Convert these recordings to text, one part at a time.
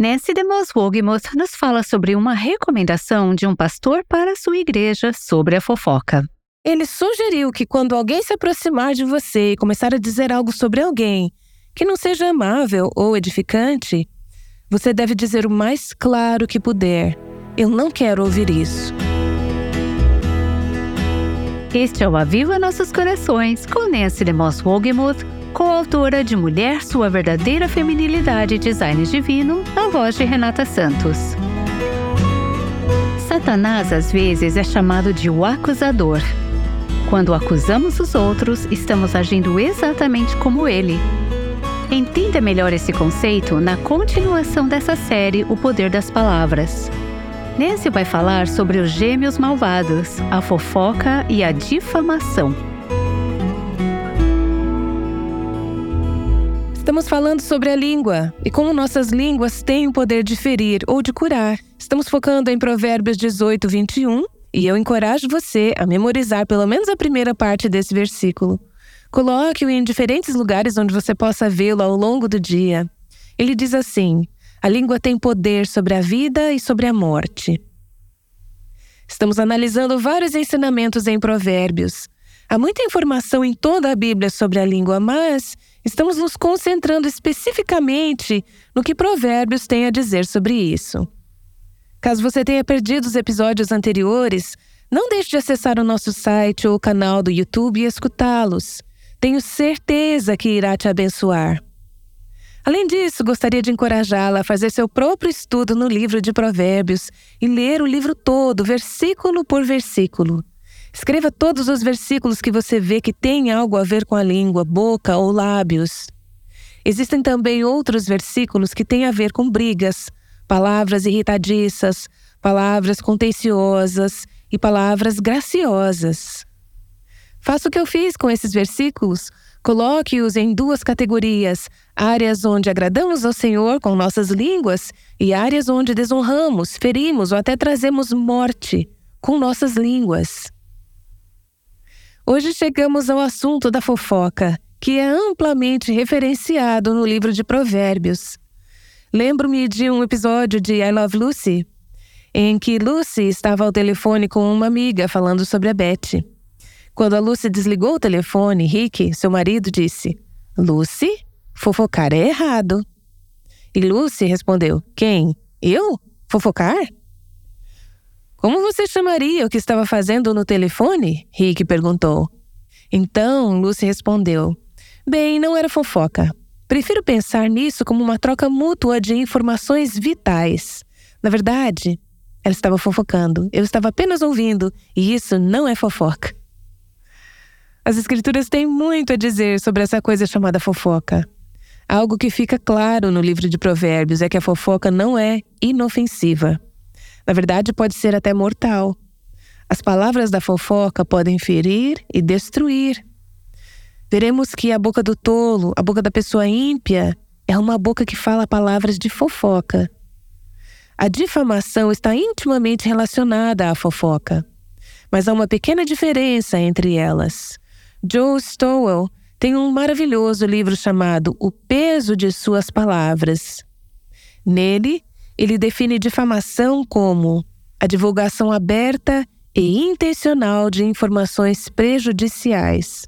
Nancy DeMoss Wogemuth nos fala sobre uma recomendação de um pastor para sua igreja sobre a fofoca. Ele sugeriu que quando alguém se aproximar de você e começar a dizer algo sobre alguém que não seja amável ou edificante, você deve dizer o mais claro que puder: Eu não quero ouvir isso. Este é o Aviva Nossos Corações, com Nancy DeMoss Wogemuth, coautora de Mulher, Sua Verdadeira Feminilidade e Design Divino, na voz de Renata Santos. Satanás às vezes é chamado de o acusador. Quando acusamos os outros, estamos agindo exatamente como ele. Entenda melhor esse conceito na continuação dessa série O Poder das Palavras. Nancy vai falar sobre os gêmeos malvados, a fofoca e a difamação. Estamos falando sobre a língua e como nossas línguas têm o poder de ferir ou de curar. Estamos focando em Provérbios 18, 21 e eu encorajo você a memorizar pelo menos a primeira parte desse versículo. Coloque-o em diferentes lugares onde você possa vê-lo ao longo do dia. Ele diz assim: a língua tem poder sobre a vida e sobre a morte. Estamos analisando vários ensinamentos em Provérbios. Há muita informação em toda a Bíblia sobre a língua, mas estamos nos concentrando especificamente no que Provérbios tem a dizer sobre isso. Caso você tenha perdido os episódios anteriores, não deixe de acessar o nosso site ou canal do YouTube e escutá-los. Tenho certeza que irá te abençoar. Além disso, gostaria de encorajá-la a fazer seu próprio estudo no livro de Provérbios e ler o livro todo, versículo por versículo. Escreva todos os versículos que você vê que têm algo a ver com a língua, boca ou lábios. Existem também outros versículos que têm a ver com brigas, palavras irritadiças, palavras contenciosas e palavras graciosas. Faça o que eu fiz com esses versículos Coloque-os em duas categorias: áreas onde agradamos ao Senhor com nossas línguas e áreas onde desonramos, ferimos ou até trazemos morte com nossas línguas. Hoje chegamos ao assunto da fofoca, que é amplamente referenciado no livro de Provérbios. Lembro-me de um episódio de I Love Lucy, em que Lucy estava ao telefone com uma amiga falando sobre a Betty. Quando a Lucy desligou o telefone, Rick, seu marido, disse: Lucy, fofocar é errado. E Lucy respondeu: Quem? Eu? Fofocar? Como você chamaria o que estava fazendo no telefone? Rick perguntou. Então, Lucy respondeu: Bem, não era fofoca. Prefiro pensar nisso como uma troca mútua de informações vitais. Na verdade, ela estava fofocando. Eu estava apenas ouvindo, e isso não é fofoca. As escrituras têm muito a dizer sobre essa coisa chamada fofoca. Algo que fica claro no livro de Provérbios é que a fofoca não é inofensiva. Na verdade, pode ser até mortal. As palavras da fofoca podem ferir e destruir. Veremos que a boca do tolo, a boca da pessoa ímpia, é uma boca que fala palavras de fofoca. A difamação está intimamente relacionada à fofoca, mas há uma pequena diferença entre elas. Joe Stowell tem um maravilhoso livro chamado O Peso de Suas Palavras. Nele, ele define difamação como a divulgação aberta e intencional de informações prejudiciais,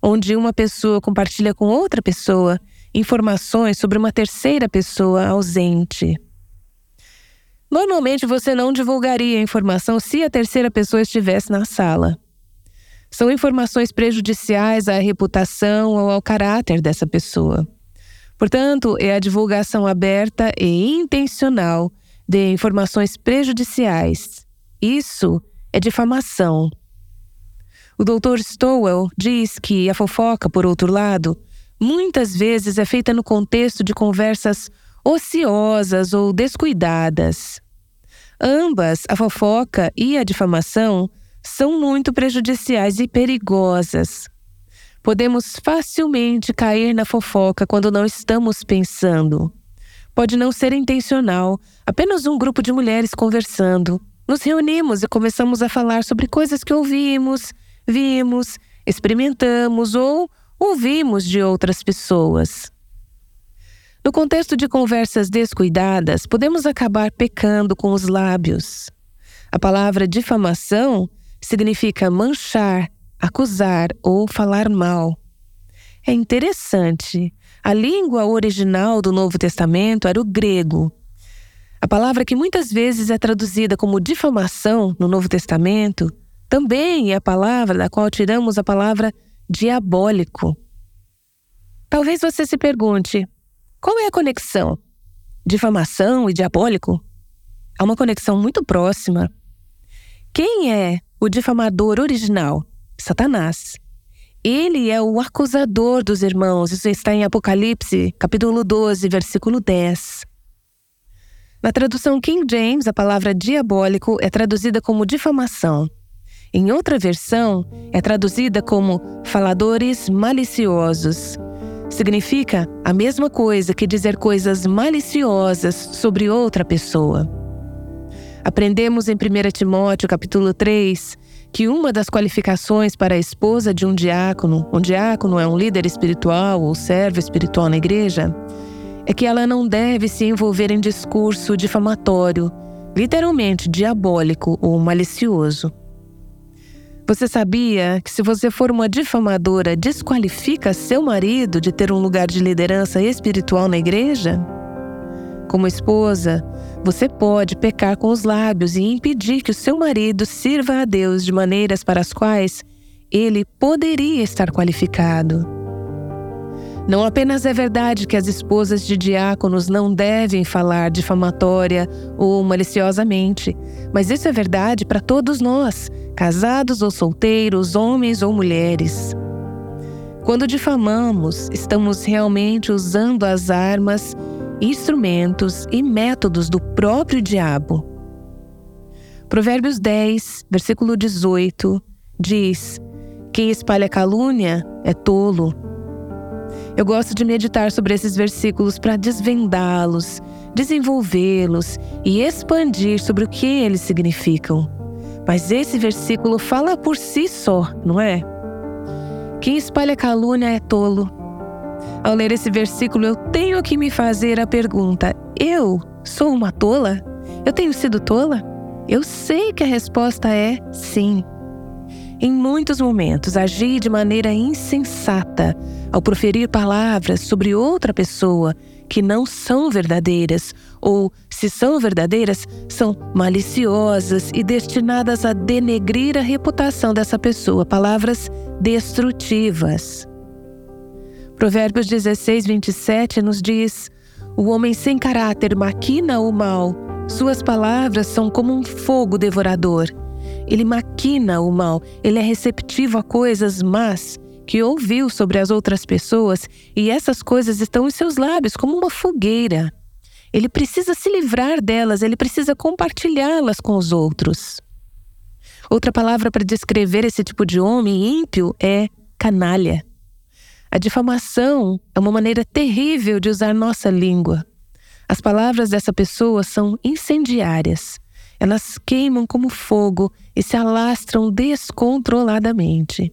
onde uma pessoa compartilha com outra pessoa informações sobre uma terceira pessoa ausente. Normalmente você não divulgaria a informação se a terceira pessoa estivesse na sala. São informações prejudiciais à reputação ou ao caráter dessa pessoa. Portanto, é a divulgação aberta e intencional de informações prejudiciais. Isso é difamação. O Dr. Stowell diz que a fofoca, por outro lado, muitas vezes é feita no contexto de conversas ociosas ou descuidadas. Ambas, a fofoca e a difamação, são muito prejudiciais e perigosas. Podemos facilmente cair na fofoca quando não estamos pensando. Pode não ser intencional, apenas um grupo de mulheres conversando. Nos reunimos e começamos a falar sobre coisas que ouvimos, vimos, experimentamos ou ouvimos de outras pessoas. No contexto de conversas descuidadas, podemos acabar pecando com os lábios. A palavra difamação significa manchar, acusar ou falar mal. É interessante. A língua original do Novo Testamento era o grego. A palavra que muitas vezes é traduzida como difamação no Novo Testamento também é a palavra da qual tiramos a palavra diabólico. Talvez você se pergunte: qual é a conexão? Difamação e diabólico? Há uma conexão muito próxima. Quem é o difamador original? Satanás. Ele é o acusador dos irmãos. Isso está em Apocalipse, capítulo 12, versículo 10. Na tradução King James, a palavra diabólico é traduzida como difamação. Em outra versão, é traduzida como faladores maliciosos. Significa a mesma coisa que dizer coisas maliciosas sobre outra pessoa. Aprendemos em 1 Timóteo capítulo 3 que uma das qualificações para a esposa de um diácono, um diácono é um líder espiritual ou servo espiritual na igreja, é que ela não deve se envolver em discurso difamatório, literalmente diabólico ou malicioso. Você sabia que se você for uma difamadora, desqualifica seu marido de ter um lugar de liderança espiritual na igreja? Como esposa, você pode pecar com os lábios e impedir que o seu marido sirva a Deus de maneiras para as quais ele poderia estar qualificado. Não apenas é verdade que as esposas de diáconos não devem falar difamatória ou maliciosamente, mas isso é verdade para todos nós, casados ou solteiros, homens ou mulheres. Quando difamamos, estamos realmente usando as armas instrumentos e métodos do próprio diabo. Provérbios 10, versículo 18 diz: Quem espalha calúnia é tolo. Eu gosto de meditar sobre esses versículos para desvendá-los, desenvolvê-los e expandir sobre o que eles significam. Mas esse versículo fala por si só, não é? Quem espalha calúnia é tolo. Ao ler esse versículo, eu tenho que me fazer a pergunta: eu sou uma tola? Eu tenho sido tola? Eu sei que a resposta é sim. Em muitos momentos, agi de maneira insensata ao proferir palavras sobre outra pessoa que não são verdadeiras, ou, se são verdadeiras, são maliciosas e destinadas a denegrir a reputação dessa pessoa, palavras destrutivas. Provérbios 16, 27 nos diz: O homem sem caráter maquina o mal, suas palavras são como um fogo devorador. Ele maquina o mal, ele é receptivo a coisas más que ouviu sobre as outras pessoas e essas coisas estão em seus lábios como uma fogueira. Ele precisa se livrar delas, ele precisa compartilhá-las com os outros. Outra palavra para descrever esse tipo de homem ímpio é canalha. A difamação é uma maneira terrível de usar nossa língua. As palavras dessa pessoa são incendiárias. Elas queimam como fogo e se alastram descontroladamente.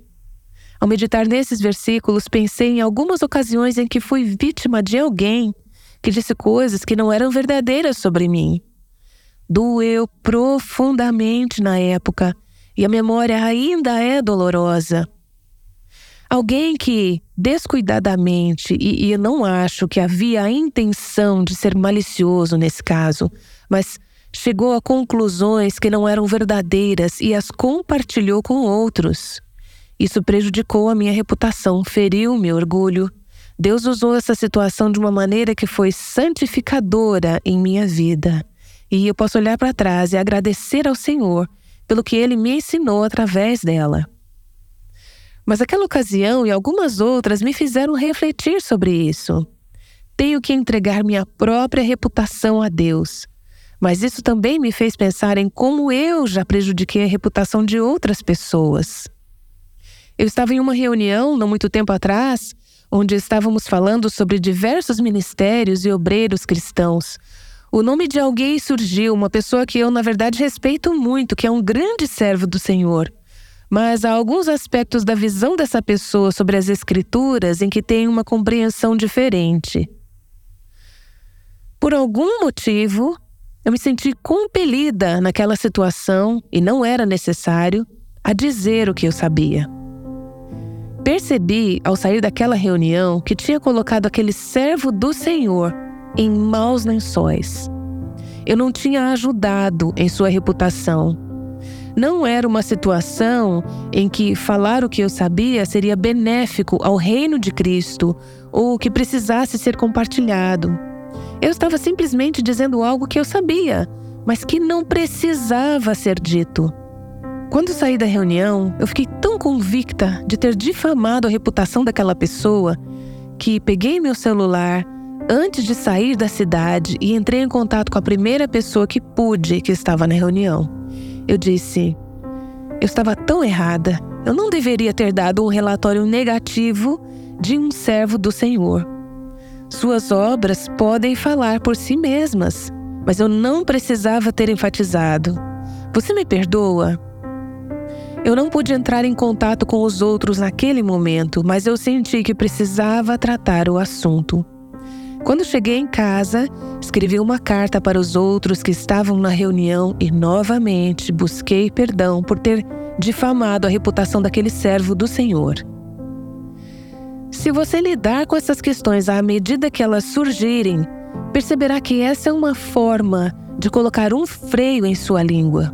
Ao meditar nesses versículos, pensei em algumas ocasiões em que fui vítima de alguém que disse coisas que não eram verdadeiras sobre mim. Doeu profundamente na época e a memória ainda é dolorosa. Alguém que descuidadamente, e, e eu não acho que havia a intenção de ser malicioso nesse caso, mas chegou a conclusões que não eram verdadeiras e as compartilhou com outros. Isso prejudicou a minha reputação, feriu meu orgulho. Deus usou essa situação de uma maneira que foi santificadora em minha vida. E eu posso olhar para trás e agradecer ao Senhor pelo que ele me ensinou através dela. Mas aquela ocasião e algumas outras me fizeram refletir sobre isso. Tenho que entregar minha própria reputação a Deus. Mas isso também me fez pensar em como eu já prejudiquei a reputação de outras pessoas. Eu estava em uma reunião, não muito tempo atrás, onde estávamos falando sobre diversos ministérios e obreiros cristãos. O nome de alguém surgiu, uma pessoa que eu, na verdade, respeito muito, que é um grande servo do Senhor. Mas há alguns aspectos da visão dessa pessoa sobre as Escrituras em que tem uma compreensão diferente. Por algum motivo, eu me senti compelida naquela situação e não era necessário a dizer o que eu sabia. Percebi, ao sair daquela reunião, que tinha colocado aquele servo do Senhor em maus lençóis. Eu não tinha ajudado em sua reputação. Não era uma situação em que falar o que eu sabia seria benéfico ao reino de Cristo ou que precisasse ser compartilhado. Eu estava simplesmente dizendo algo que eu sabia, mas que não precisava ser dito. Quando saí da reunião, eu fiquei tão convicta de ter difamado a reputação daquela pessoa que peguei meu celular antes de sair da cidade e entrei em contato com a primeira pessoa que pude que estava na reunião. Eu disse: Eu estava tão errada. Eu não deveria ter dado um relatório negativo de um servo do Senhor. Suas obras podem falar por si mesmas, mas eu não precisava ter enfatizado. Você me perdoa? Eu não pude entrar em contato com os outros naquele momento, mas eu senti que precisava tratar o assunto. Quando cheguei em casa, escrevi uma carta para os outros que estavam na reunião e novamente busquei perdão por ter difamado a reputação daquele servo do Senhor. Se você lidar com essas questões à medida que elas surgirem, perceberá que essa é uma forma de colocar um freio em sua língua.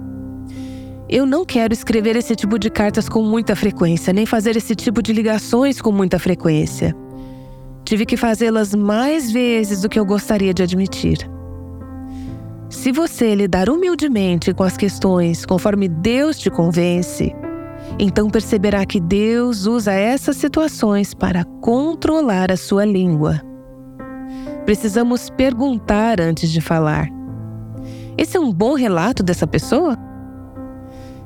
Eu não quero escrever esse tipo de cartas com muita frequência, nem fazer esse tipo de ligações com muita frequência. Tive que fazê-las mais vezes do que eu gostaria de admitir. Se você lidar humildemente com as questões conforme Deus te convence, então perceberá que Deus usa essas situações para controlar a sua língua. Precisamos perguntar antes de falar. Esse é um bom relato dessa pessoa?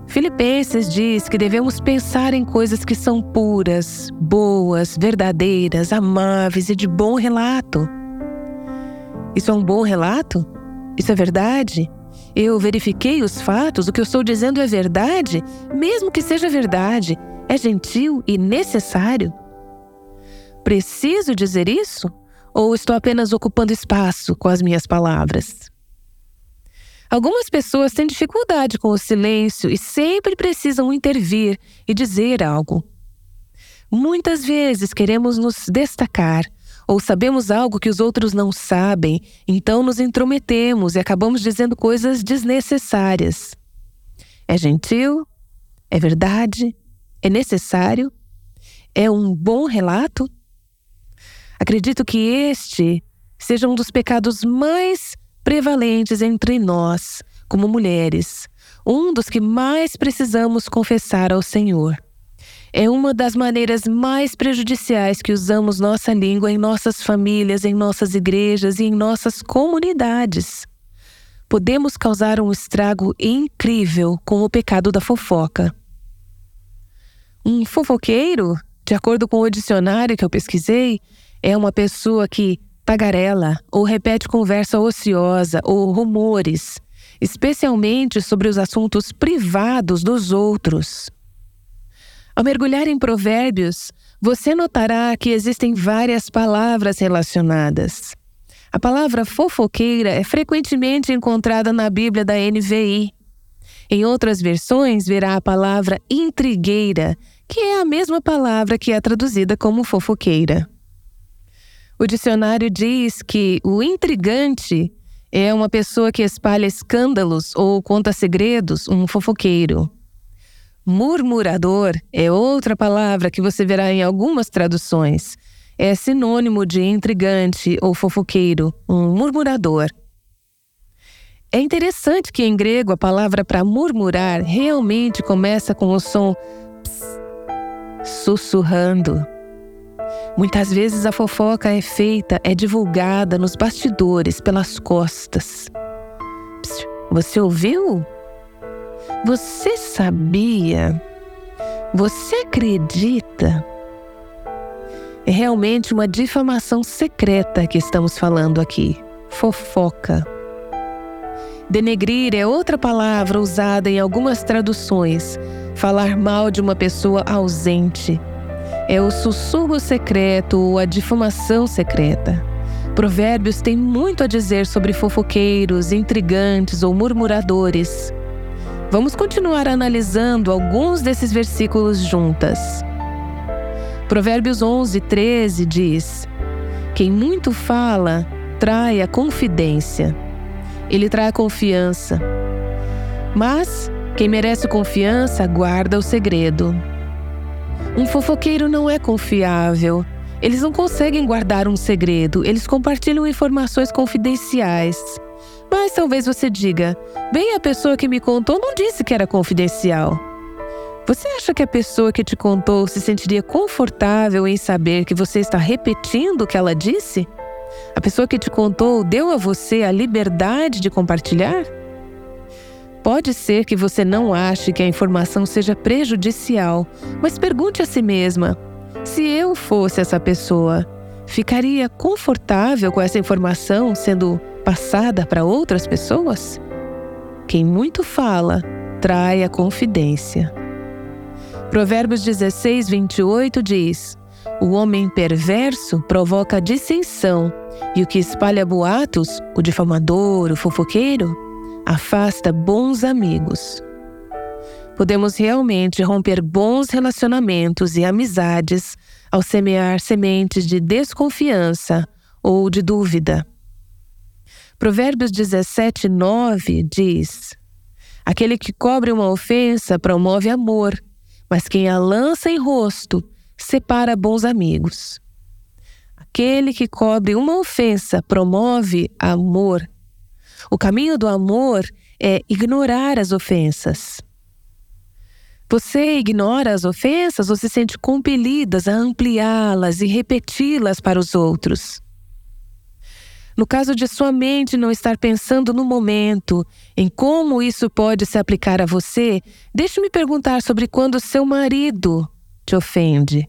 Filipenses diz que devemos pensar em coisas que são puras, boas, verdadeiras, amáveis e de bom relato. Isso é um bom relato? Isso é verdade? Eu verifiquei os fatos, o que eu estou dizendo é verdade, mesmo que seja verdade, é gentil e necessário. Preciso dizer isso? Ou estou apenas ocupando espaço com as minhas palavras? Algumas pessoas têm dificuldade com o silêncio e sempre precisam intervir e dizer algo. Muitas vezes queremos nos destacar, ou sabemos algo que os outros não sabem, então nos intrometemos e acabamos dizendo coisas desnecessárias. É gentil? É verdade? É necessário? É um bom relato? Acredito que este seja um dos pecados mais prevalentes entre nós, como mulheres, um dos que mais precisamos confessar ao Senhor. É uma das maneiras mais prejudiciais que usamos nossa língua em nossas famílias, em nossas igrejas e em nossas comunidades. Podemos causar um estrago incrível com o pecado da fofoca. Um fofoqueiro, de acordo com o dicionário que eu pesquisei, é uma pessoa que tagarela ou repete conversa ociosa ou rumores, especialmente sobre os assuntos privados dos outros. Ao mergulhar em Provérbios, você notará que existem várias palavras relacionadas. A palavra fofoqueira é frequentemente encontrada na Bíblia da NVI. Em outras versões, verá a palavra intrigueira, que é a mesma palavra que é traduzida como fofoqueira. O dicionário diz que o intrigante é uma pessoa que espalha escândalos ou conta segredos, um fofoqueiro. Murmurador é outra palavra que você verá em algumas traduções. É sinônimo de intrigante ou fofoqueiro, um murmurador. É interessante que em grego a palavra para murmurar realmente começa com o som ps, sussurrando. Muitas vezes a fofoca é feita, é divulgada nos bastidores, pelas costas. Você ouviu? Você sabia? Você acredita? É realmente uma difamação secreta que estamos falando aqui. Fofoca. Denegrir é outra palavra usada em algumas traduções. Falar mal de uma pessoa ausente. É o sussurro secreto ou a difamação secreta. Provérbios tem muito a dizer sobre fofoqueiros, intrigantes ou murmuradores. Vamos continuar analisando alguns desses versículos juntas. Provérbios 11, 13 diz: Quem muito fala, trai a confidência. Ele trai a confiança. Mas quem merece confiança guarda o segredo. Um fofoqueiro não é confiável. Eles não conseguem guardar um segredo, eles compartilham informações confidenciais. Mas talvez você diga: bem, a pessoa que me contou não disse que era confidencial. Você acha que a pessoa que te contou se sentiria confortável em saber que você está repetindo o que ela disse? A pessoa que te contou deu a você a liberdade de compartilhar? Pode ser que você não ache que a informação seja prejudicial, mas pergunte a si mesma: se eu fosse essa pessoa, ficaria confortável com essa informação sendo passada para outras pessoas? Quem muito fala, trai a confidência. Provérbios 16, 28 diz: O homem perverso provoca dissensão, e o que espalha boatos, o difamador, o fofoqueiro, afasta bons amigos. Podemos realmente romper bons relacionamentos e amizades ao semear sementes de desconfiança ou de dúvida. Provérbios 17, 9 diz: Aquele que cobre uma ofensa promove amor, mas quem a lança em rosto separa bons amigos. Aquele que cobre uma ofensa promove amor, o caminho do amor é ignorar as ofensas. Você ignora as ofensas ou se sente compelidas a ampliá-las e repeti-las para os outros. No caso de sua mente não estar pensando no momento, em como isso pode se aplicar a você, deixe-me perguntar sobre quando seu marido te ofende.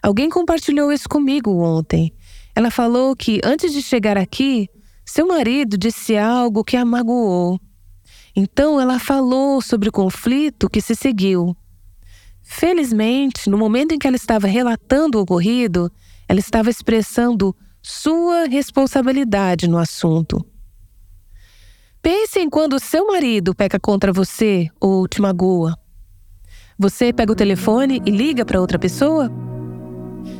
Alguém compartilhou isso comigo ontem. Ela falou que antes de chegar aqui, seu marido disse algo que a magoou. Então ela falou sobre o conflito que se seguiu. Felizmente, no momento em que ela estava relatando o ocorrido, ela estava expressando sua responsabilidade no assunto. Pense em quando seu marido peca contra você ou te magoa. Você pega o telefone e liga para outra pessoa?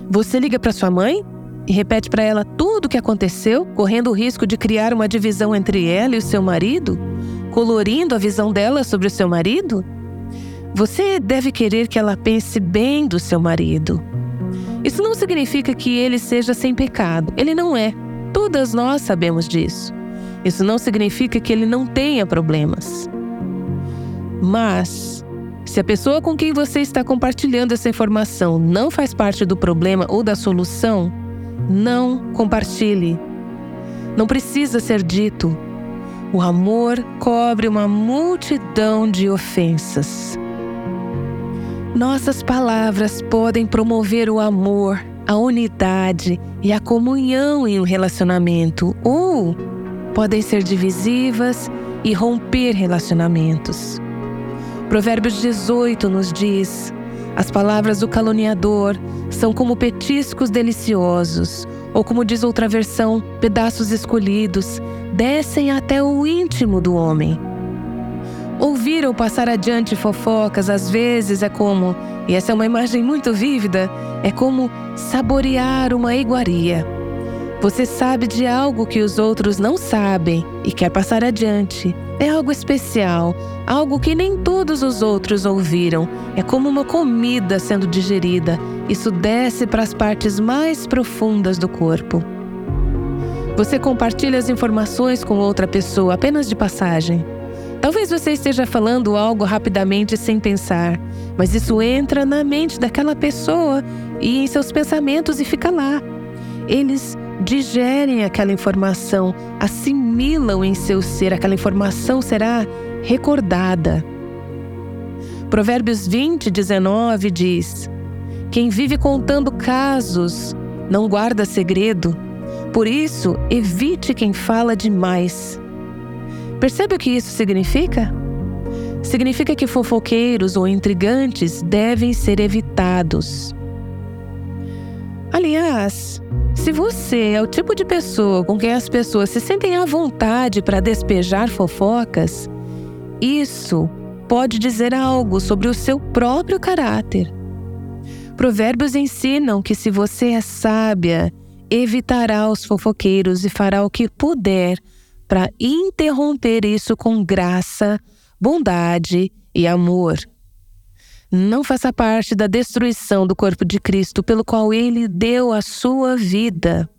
Você liga para sua mãe e repete para ela tudo o que aconteceu, correndo o risco de criar uma divisão entre ela e o seu marido, colorindo a visão dela sobre o seu marido? Você deve querer que ela pense bem do seu marido. Isso não significa que ele seja sem pecado. Ele não é. Todas nós sabemos disso. Isso não significa que ele não tenha problemas. Mas, se a pessoa com quem você está compartilhando essa informação não faz parte do problema ou da solução, não compartilhe. Não precisa ser dito. O amor cobre uma multidão de ofensas. Nossas palavras podem promover o amor, a unidade e a comunhão em um relacionamento, ou podem ser divisivas e romper relacionamentos. Provérbios 18 nos diz: as palavras do caluniador são como petiscos deliciosos, ou como diz outra versão, pedaços escolhidos, descem até o íntimo do homem. Ouvir ou passar adiante fofocas às vezes é como, e essa é uma imagem muito vívida, é como saborear uma iguaria. Você sabe de algo que os outros não sabem e quer passar adiante. É algo especial, algo que nem todos os outros ouviram. É como uma comida sendo digerida. Isso desce para as partes mais profundas do corpo. Você compartilha as informações com outra pessoa apenas de passagem. Talvez você esteja falando algo rapidamente sem pensar, mas isso entra na mente daquela pessoa e em seus pensamentos e fica lá. Eles digerem aquela informação, assimilam em seu ser, aquela informação será recordada. Provérbios 20, 19 diz: Quem vive contando casos não guarda segredo, por isso evite quem fala demais. Percebe o que isso significa? Significa que fofoqueiros ou intrigantes devem ser evitados. Aliás, Se você é o tipo de pessoa com quem as pessoas se sentem à vontade para despejar fofocas, isso pode dizer algo sobre o seu próprio caráter. Provérbios ensinam que se você é sábia, evitará os fofoqueiros e fará o que puder para interromper isso com graça, bondade e amor. Não faça parte da destruição do corpo de Cristo pelo qual ele deu a sua vida.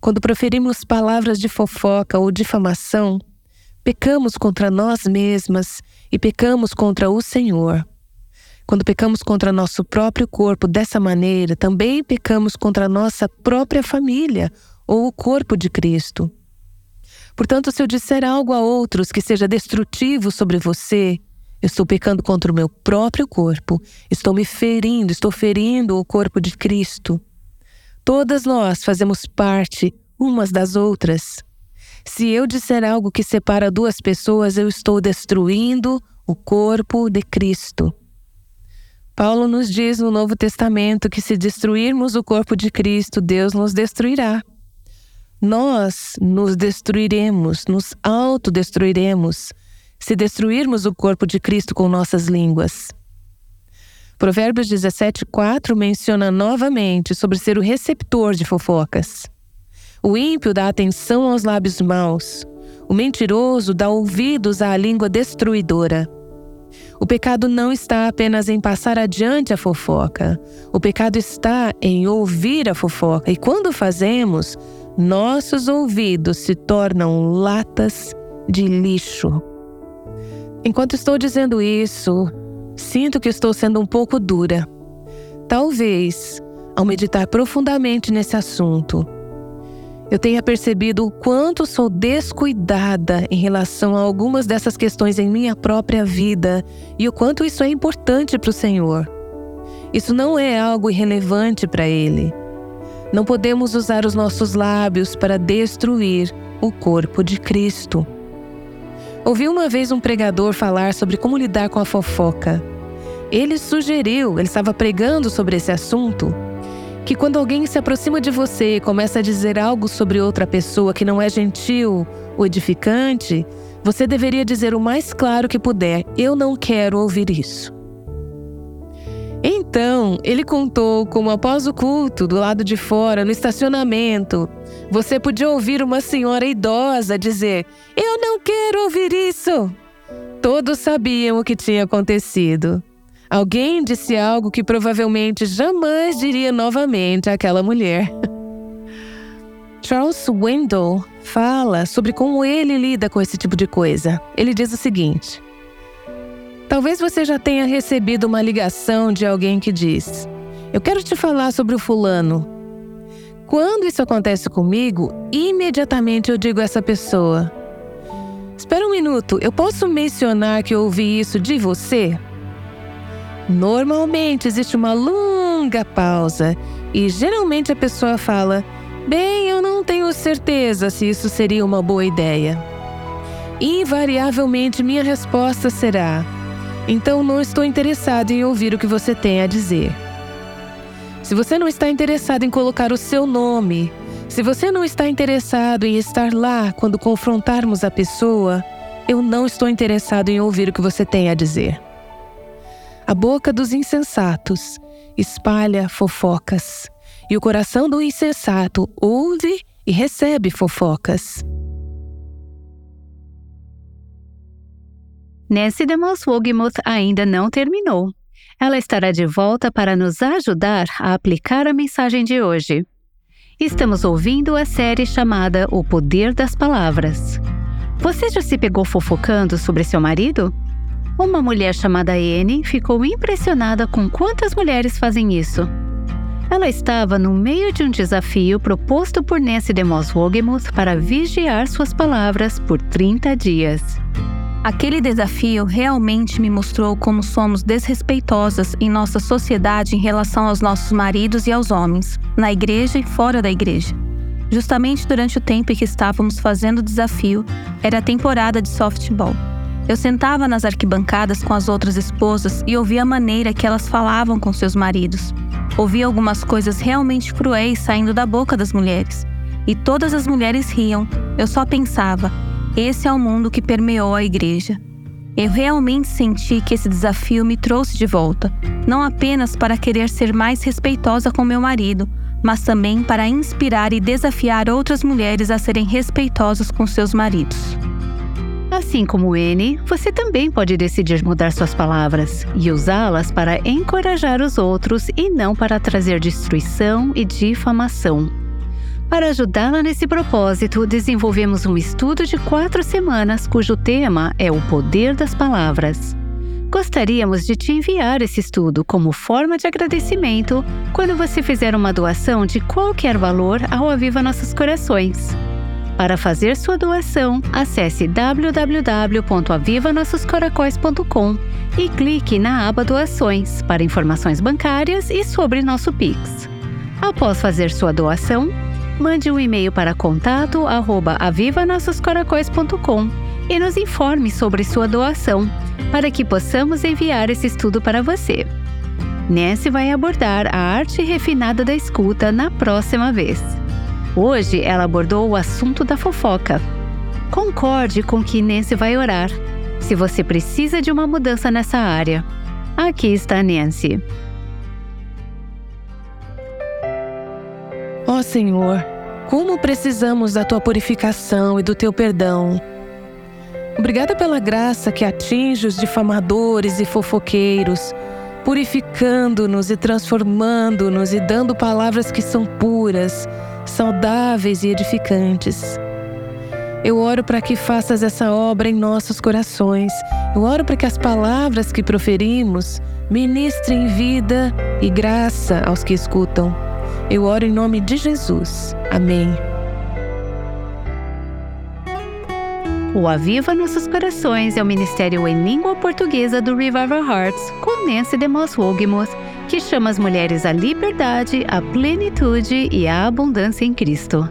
Quando proferimos palavras de fofoca ou difamação, pecamos contra nós mesmas e pecamos contra o Senhor. Quando pecamos contra nosso próprio corpo dessa maneira, também pecamos contra nossa própria família ou o corpo de Cristo. Portanto, se eu disser algo a outros que seja destrutivo sobre você, eu estou pecando contra o meu próprio corpo, estou me ferindo, estou ferindo o corpo de Cristo. Todas nós fazemos parte umas das outras. Se eu disser algo que separa duas pessoas, eu estou destruindo o corpo de Cristo. Paulo nos diz no Novo Testamento que se destruirmos o corpo de Cristo, Deus nos destruirá. Nós nos destruiremos, nos autodestruiremos, se destruirmos o corpo de Cristo com nossas línguas. Provérbios 17,4 menciona novamente sobre ser o receptor de fofocas. O ímpio dá atenção aos lábios maus, o mentiroso dá ouvidos à língua destruidora. O pecado não está apenas em passar adiante a fofoca. O pecado está em ouvir a fofoca. E quando fazemos, nossos ouvidos se tornam latas de lixo. Enquanto estou dizendo isso, sinto que estou sendo um pouco dura. Talvez, ao meditar profundamente nesse assunto, eu tenha percebido o quanto sou descuidada em relação a algumas dessas questões em minha própria vida e o quanto isso é importante para o Senhor. Isso não é algo irrelevante para Ele. Não podemos usar os nossos lábios para destruir o corpo de Cristo. Ouvi uma vez um pregador falar sobre como lidar com a fofoca. Ele sugeriu, ele estava pregando sobre esse assunto, que quando alguém se aproxima de você e começa a dizer algo sobre outra pessoa que não é gentil ou edificante, você deveria dizer o mais claro que puder: Eu não quero ouvir isso. Então, ele contou como após o culto, do lado de fora, no estacionamento, você podia ouvir uma senhora idosa dizer: Eu não quero ouvir isso. Todos sabiam o que tinha acontecido. Alguém disse algo que provavelmente jamais diria novamente àquela mulher. Charles Wendell fala sobre como ele lida com esse tipo de coisa. Ele diz o seguinte: Talvez você já tenha recebido uma ligação de alguém que diz: Eu quero te falar sobre o fulano. Quando isso acontece comigo, imediatamente eu digo a essa pessoa: Espera um minuto, eu posso mencionar que eu ouvi isso de você? Normalmente existe uma longa pausa e geralmente a pessoa fala: Bem, eu não tenho certeza se isso seria uma boa ideia. Invariavelmente minha resposta será: Então não estou interessado em ouvir o que você tem a dizer. Se você não está interessado em colocar o seu nome, se você não está interessado em estar lá quando confrontarmos a pessoa, eu não estou interessado em ouvir o que você tem a dizer. A boca dos insensatos espalha fofocas, e o coração do insensato ouve e recebe fofocas. Nancy DeMoss Wogemuth ainda não terminou. Ela estará de volta para nos ajudar a aplicar a mensagem de hoje. Estamos ouvindo a série chamada O Poder das Palavras. Você já se pegou fofocando sobre seu marido? Uma mulher chamada Anne ficou impressionada com quantas mulheres fazem isso. Ela estava no meio de um desafio proposto por Nancy DeMoss Wogemuth para vigiar suas palavras por 30 dias. Aquele desafio realmente me mostrou como somos desrespeitosas em nossa sociedade em relação aos nossos maridos e aos homens, na igreja e fora da igreja. Justamente durante o tempo em que estávamos fazendo o desafio, era a temporada de softball. Eu sentava nas arquibancadas com as outras esposas e ouvia a maneira que elas falavam com seus maridos. Ouvi algumas coisas realmente cruéis saindo da boca das mulheres. E todas as mulheres riam. Eu só pensava: esse é o mundo que permeou a igreja. Eu realmente senti que esse desafio me trouxe de volta, não apenas para querer ser mais respeitosa com meu marido, mas também para inspirar e desafiar outras mulheres a serem respeitosas com seus maridos. Assim como N, você também pode decidir mudar suas palavras e usá-las para encorajar os outros e não para trazer destruição e difamação. Para ajudá-la nesse propósito, desenvolvemos um estudo de quatro semanas cujo tema é o poder das palavras. Gostaríamos de te enviar esse estudo como forma de agradecimento quando você fizer uma doação de qualquer valor ao Aviva Nossos Corações. Para fazer sua doação, acesse www.avivanossoscoracóis.com e clique na aba Doações para informações bancárias e sobre nosso Pix. Após fazer sua doação, mande um e-mail para contato@avivanossoscoracóis.com e nos informe sobre sua doação, para que possamos enviar esse estudo para você. Nancy vai abordar a arte refinada da escuta na próxima vez. Hoje ela abordou o assunto da fofoca. Concorde com que Nancy vai orar, se você precisa de uma mudança nessa área. Aqui está Nancy. Ó oh, Senhor, como precisamos da tua purificação e do teu perdão. Obrigada pela graça que atinge os difamadores e fofoqueiros, purificando-nos e transformando-nos e dando palavras que são puras, saudáveis e edificantes. Eu oro para que faças essa obra em nossos corações. Eu oro para que as palavras que proferimos ministrem vida e graça aos que escutam. Eu oro em nome de Jesus. Amém. O Aviva Nossos Corações é o ministério em língua portuguesa do Revival Hearts, com Nancy DeMoss Wogemuth, que chama as mulheres à liberdade, à plenitude e à abundância em Cristo.